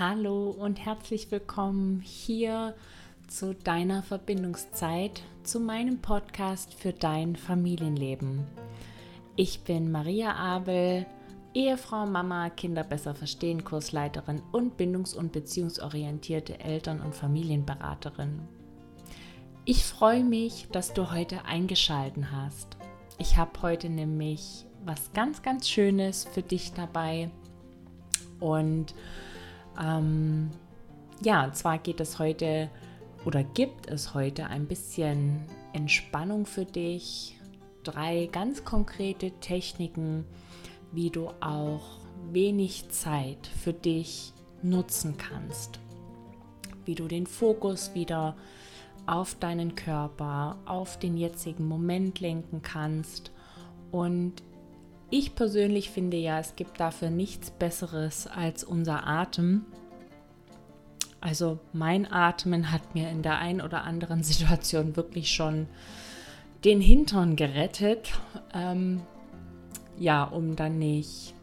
Hallo und herzlich willkommen hier zu deiner Verbindungszeit, zu meinem Podcast für dein Familienleben. Ich bin Maria Abel, Ehefrau, Mama, Kinder besser verstehen, Kursleiterin und bindungs- und beziehungsorientierte Eltern- und Familienberaterin. Ich freue mich, dass du heute eingeschalten hast. Ich habe heute nämlich was ganz, ganz Schönes für dich dabei. Und ähm, ja, und zwar geht es heute oder gibt es heute ein bisschen Entspannung für dich. Drei ganz konkrete Techniken, wie du auch wenig Zeit für dich nutzen kannst. Wie du den Fokus wieder auf deinen Körper, auf den jetzigen Moment lenken kannst. Und ich persönlich finde ja, es gibt dafür nichts Besseres als unser Atem. Also mein Atmen hat mir in der einen oder anderen Situation wirklich schon den Hintern gerettet. Ähm, ja, um dann nicht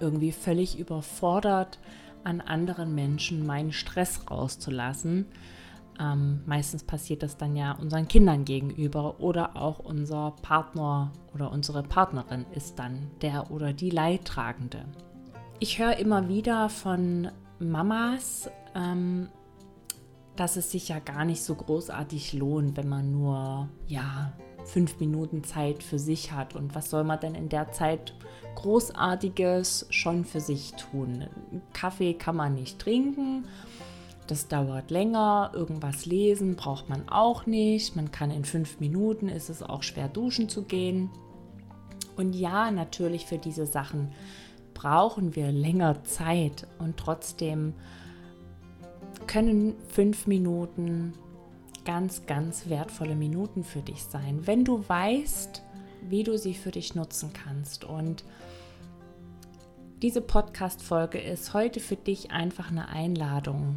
irgendwie völlig überfordert an anderen Menschen meinen Stress rauszulassen. Ähm, meistens passiert das dann ja unseren Kindern gegenüber oder auch unser Partner oder unsere Partnerin ist dann der oder die Leidtragende. Ich höre immer wieder von Mamas, ähm, dass es sich ja gar nicht so großartig lohnt, wenn man nur ja fünf Minuten Zeit für sich hat. Und was soll man denn in der Zeit Großartiges schon für sich tun? Kaffee kann man nicht trinken. Das dauert länger. Irgendwas lesen braucht man auch nicht. Man kann in fünf Minuten, ist es auch schwer duschen zu gehen. Und ja, natürlich für diese Sachen brauchen wir länger Zeit und trotzdem können fünf Minuten ganz, ganz wertvolle Minuten für dich sein, wenn du weißt, wie du sie für dich nutzen kannst. Und diese Podcast-Folge ist heute für dich einfach eine Einladung,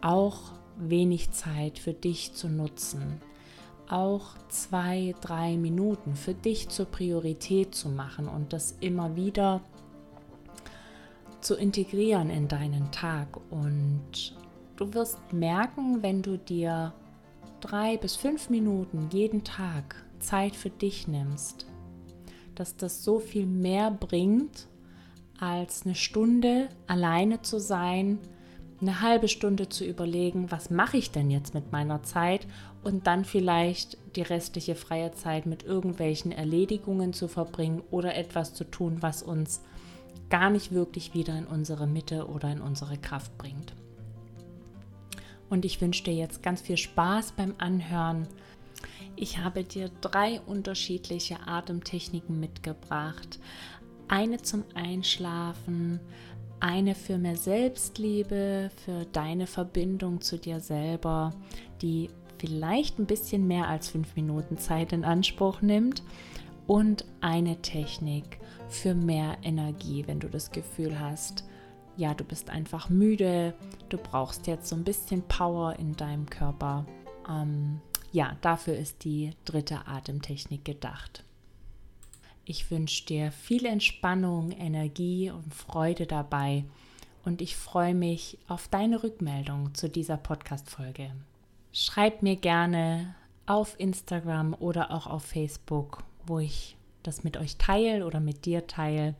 auch wenig Zeit für dich zu nutzen, auch zwei, drei Minuten für dich zur Priorität zu machen und das immer wieder zu integrieren in deinen Tag. Und du wirst merken, wenn du dir drei bis fünf Minuten jeden Tag Zeit für dich nimmst, dass das so viel mehr bringt, als eine Stunde alleine zu sein, eine halbe Stunde zu überlegen, was mache ich denn jetzt mit meiner Zeit und dann vielleicht die restliche freie Zeit mit irgendwelchen Erledigungen zu verbringen oder etwas zu tun, was uns gar nicht wirklich wieder in unsere Mitte oder in unsere Kraft bringt. Und ich wünsche dir jetzt ganz viel Spaß beim Anhören. Ich habe dir drei unterschiedliche Atemtechniken mitgebracht. Eine zum Einschlafen, eine für mehr Selbstliebe, für deine Verbindung zu dir selber, die vielleicht ein bisschen mehr als fünf Minuten Zeit in Anspruch nimmt. Und eine Technik für mehr Energie, wenn du das Gefühl hast, ja, du bist einfach müde, du brauchst jetzt so ein bisschen Power in deinem Körper. Ähm, ja, dafür ist die dritte Atemtechnik gedacht. Ich wünsche dir viel Entspannung, Energie und Freude dabei und ich freue mich auf deine Rückmeldung zu dieser Podcast-Folge. Schreib mir gerne auf Instagram oder auch auf Facebook, wo ich das mit euch teile oder mit dir teile.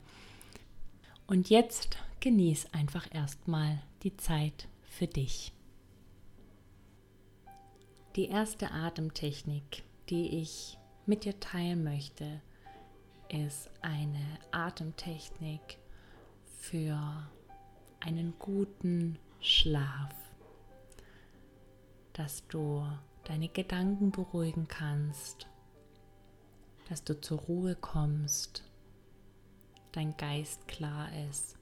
Und jetzt genieß einfach erstmal die Zeit für dich. Die erste Atemtechnik, die ich mit dir teilen möchte, ist eine Atemtechnik für einen guten Schlaf, dass du deine Gedanken beruhigen kannst, dass du zur Ruhe kommst, dein Geist klar ist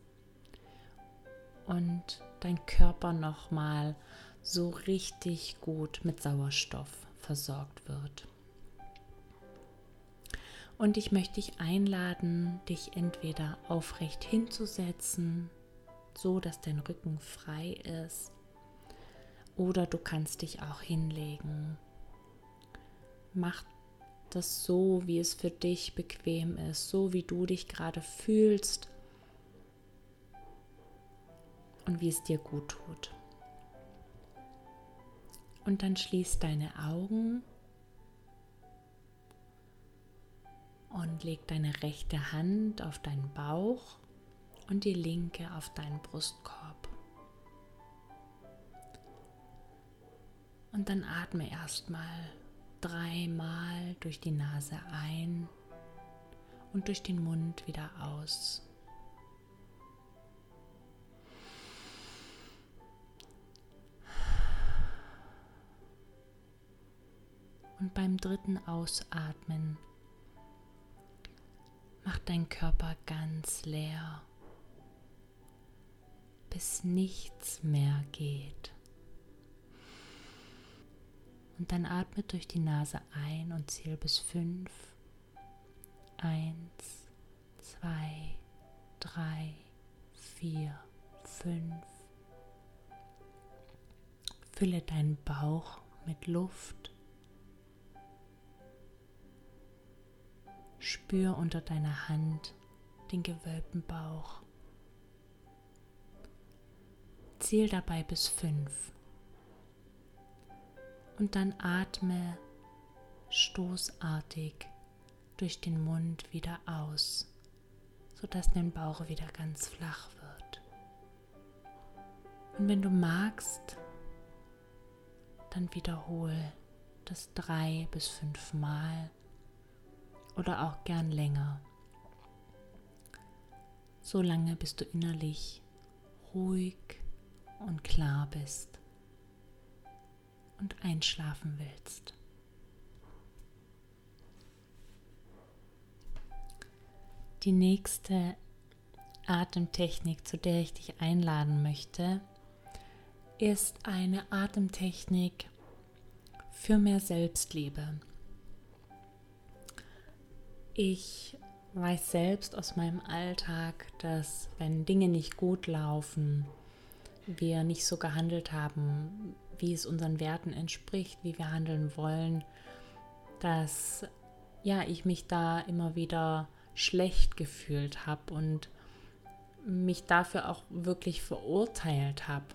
und dein Körper nochmal so richtig gut mit Sauerstoff versorgt wird. Und ich möchte dich einladen, dich entweder aufrecht hinzusetzen, so dass dein Rücken frei ist, oder du kannst dich auch hinlegen. Mach das so, wie es für dich bequem ist, so wie du dich gerade fühlst und wie es dir gut tut. Und dann schließ deine Augen und leg deine rechte Hand auf deinen Bauch und die linke auf deinen Brustkorb. Und dann atme erstmal dreimal durch die Nase ein und durch den Mund wieder aus. Und beim dritten Ausatmen mach dein Körper ganz leer, bis nichts mehr geht. Und dann atme durch die Nase ein und zähl bis fünf. Eins, zwei, drei, vier, fünf. Fülle deinen Bauch mit Luft. Spür unter deiner Hand den gewölbten Bauch. Zähl dabei bis fünf. Und dann atme stoßartig durch den Mund wieder aus, sodass dein Bauch wieder ganz flach wird. Und wenn du magst, dann wiederhole das drei bis fünf Mal oder auch gern länger. So lange, bis du innerlich ruhig und klar bist und einschlafen willst. Die nächste Atemtechnik, zu der ich dich einladen möchte, ist eine Atemtechnik für mehr Selbstliebe. Ich weiß selbst aus meinem Alltag, dass wenn Dinge nicht gut laufen, wir nicht so gehandelt haben, wie es unseren Werten entspricht, wie wir handeln wollen, dass ja, ich mich da immer wieder schlecht gefühlt habe und mich dafür auch wirklich verurteilt habe.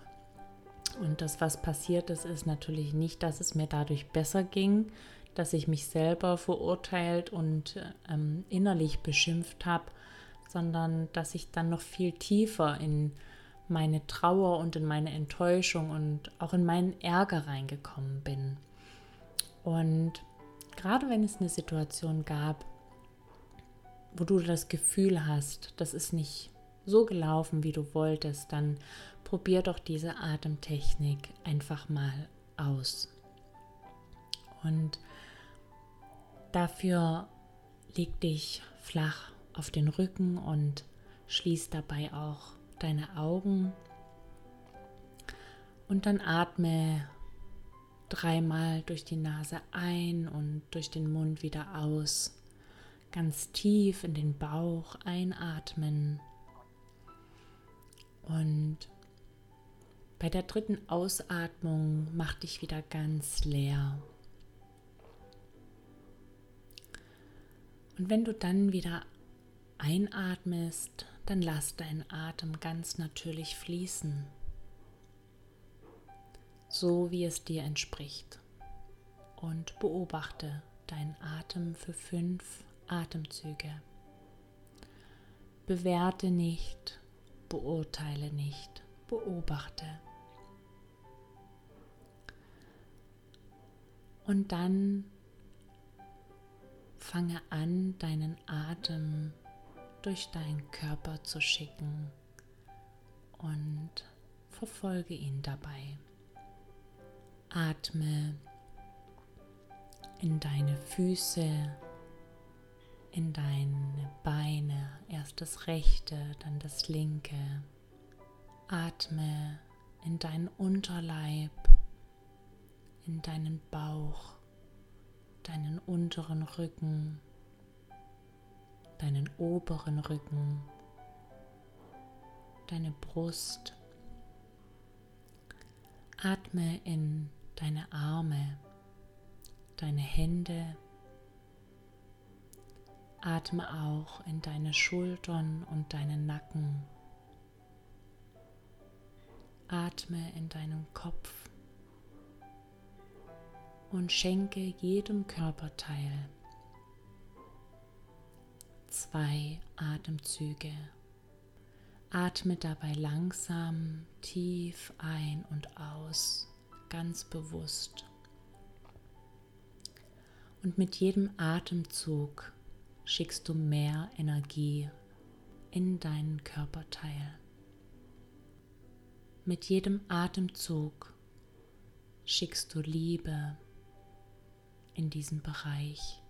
Und das, was passiert ist, ist natürlich nicht, dass es mir dadurch besser ging, dass ich mich selber verurteilt und ähm, innerlich beschimpft habe, sondern dass ich dann noch viel tiefer in meine Trauer und in meine Enttäuschung und auch in meinen Ärger reingekommen bin. Und gerade wenn es eine Situation gab, wo du das Gefühl hast, das ist nicht so gelaufen, wie du wolltest, dann probier doch diese Atemtechnik einfach mal aus. Und Dafür leg dich flach auf den Rücken und schließ dabei auch deine Augen. Und dann atme dreimal durch die Nase ein und durch den Mund wieder aus. Ganz tief in den Bauch einatmen. Und bei der dritten Ausatmung mach dich wieder ganz leer. Und wenn du dann wieder einatmest, dann lass deinen Atem ganz natürlich fließen, so wie es dir entspricht. Und beobachte deinen Atem für fünf Atemzüge. Bewerte nicht, beurteile nicht, beobachte. Und dann fange an, deinen Atem durch deinen Körper zu schicken und verfolge ihn dabei. Atme in deine Füße, in deine Beine, erst das rechte, dann das linke. Atme in deinen Unterleib, in deinen Bauch deinen unteren Rücken, deinen oberen Rücken, deine Brust. Atme in deine Arme, deine Hände. Atme auch in deine Schultern und deinen Nacken. atme in deinen Kopf und schenke jedem Körperteil zwei Atemzüge. Atme dabei langsam tief ein und aus, ganz bewusst. Und mit jedem Atemzug schickst du mehr Energie in deinen Körperteil. Mit jedem Atemzug schickst du Liebe in diesen Bereich.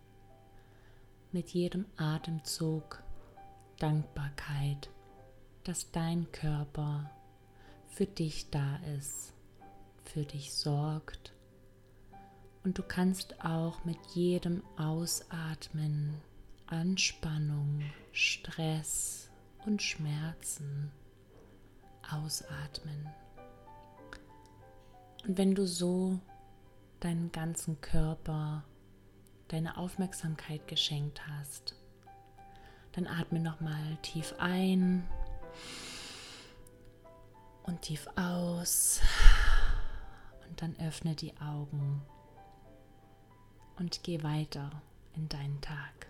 Mit jedem Atemzug Dankbarkeit, dass dein Körper für dich da ist, für dich sorgt. Und du kannst auch mit jedem Ausatmen Anspannung, Stress und Schmerzen ausatmen. Und wenn du so deinen ganzen Körper, deine Aufmerksamkeit geschenkt hast, dann atme nochmal tief ein und tief aus und dann öffne die Augen und geh weiter in deinen Tag.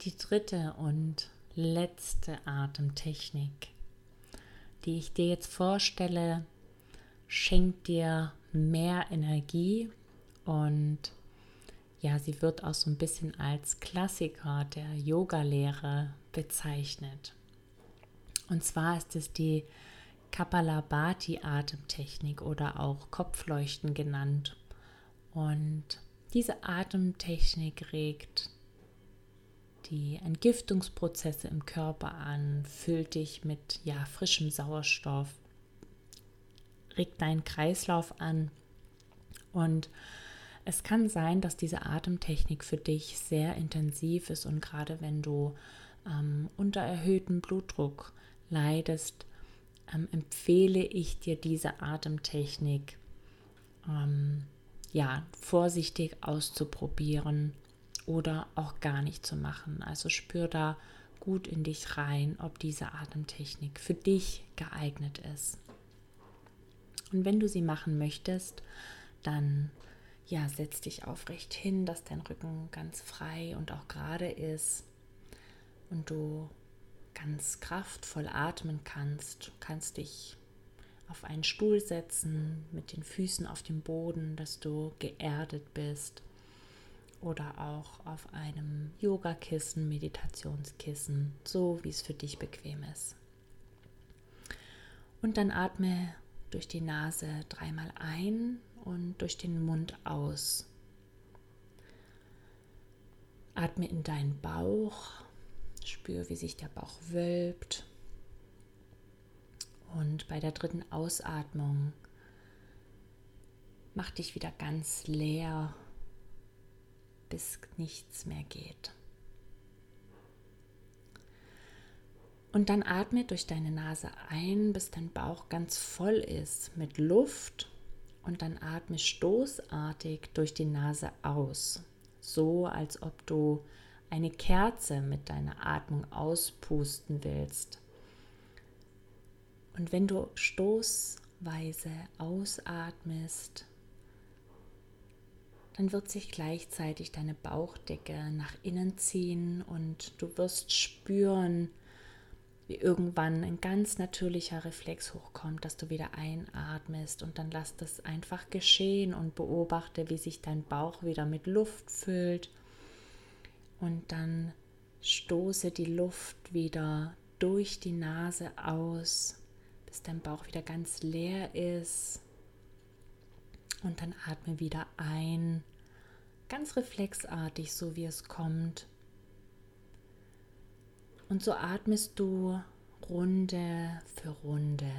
Die dritte und letzte Atemtechnik, die ich dir jetzt vorstelle, schenkt dir mehr Energie und ja, sie wird auch so ein bisschen als Klassiker der Yoga-Lehre bezeichnet. Und zwar ist es die Kapalabhati-Atemtechnik oder auch Kopfleuchten genannt. Und diese Atemtechnik regt die Entgiftungsprozesse im Körper an, füllt dich mit ja, frischem Sauerstoff, regt deinen Kreislauf an und es kann sein, dass diese Atemtechnik für dich sehr intensiv ist und gerade wenn du ähm, unter erhöhtem Blutdruck leidest, ähm, empfehle ich dir diese Atemtechnik ähm, ja vorsichtig auszuprobieren oder auch gar nicht zu machen. Also spür da gut in dich rein, ob diese Atemtechnik für dich geeignet ist. Und wenn du sie machen möchtest, dann ja, setz dich aufrecht hin, dass dein Rücken ganz frei und auch gerade ist und du ganz kraftvoll atmen kannst. Du kannst dich auf einen Stuhl setzen mit den Füßen auf dem Boden, dass du geerdet bist oder auch auf einem Yogakissen, Meditationskissen, so wie es für dich bequem ist. Und dann atme durch die Nase dreimal ein und durch den Mund aus. Atme in deinen Bauch, spür, wie sich der Bauch wölbt. Und bei der dritten Ausatmung mach dich wieder ganz leer bis nichts mehr geht. Und dann atme durch deine Nase ein, bis dein Bauch ganz voll ist mit Luft. Und dann atme stoßartig durch die Nase aus, so als ob du eine Kerze mit deiner Atmung auspusten willst. Und wenn du stoßweise ausatmest, dann wird sich gleichzeitig deine Bauchdecke nach innen ziehen und du wirst spüren, wie irgendwann ein ganz natürlicher Reflex hochkommt, dass du wieder einatmest und dann lass das einfach geschehen und beobachte, wie sich dein Bauch wieder mit Luft füllt und dann stoße die Luft wieder durch die Nase aus, bis dein Bauch wieder ganz leer ist und dann atme wieder ein ganz reflexartig, so wie es kommt. Und so atmest du Runde für Runde.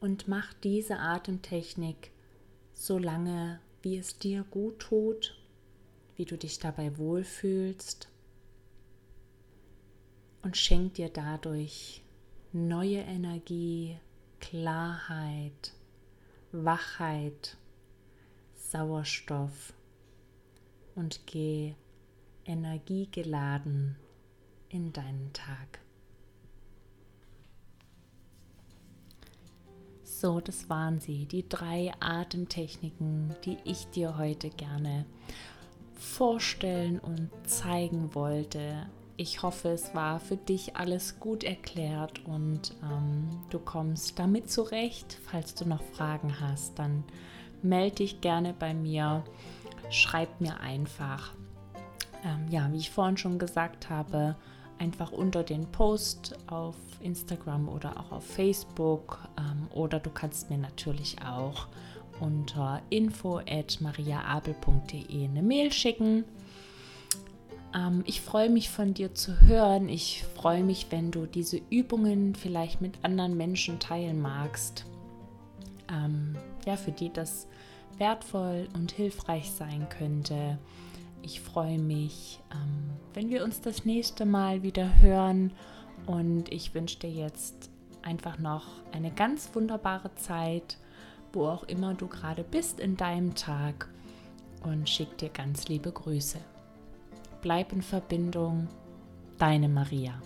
Und mach diese Atemtechnik so lange, wie es dir gut tut, wie du dich dabei wohlfühlst. Und schenk dir dadurch neue Energie, Klarheit, Wachheit Sauerstoff und geh energiegeladen in deinen Tag. So, das waren sie, die drei Atemtechniken, die ich dir heute gerne vorstellen und zeigen wollte. Ich hoffe, es war für dich alles gut erklärt und ähm, du kommst damit zurecht. Falls du noch Fragen hast, dann melde dich gerne bei mir. Schreib mir einfach. Ähm, ja, wie ich vorhin schon gesagt habe, einfach unter den Post auf Instagram oder auch auf Facebook ähm, oder du kannst mir natürlich auch unter info@mariaabel.de eine Mail schicken. Ähm, ich freue mich von dir zu hören. Ich freue mich, wenn du diese Übungen vielleicht mit anderen Menschen teilen magst. Ähm, ja, für die das wertvoll und hilfreich sein könnte. Ich freue mich, ähm, wenn wir uns das nächste Mal wieder hören und ich wünsche dir jetzt einfach noch eine ganz wunderbare Zeit, wo auch immer du gerade bist in deinem Tag und schick dir ganz liebe Grüße. Bleib in Verbindung, deine Maria.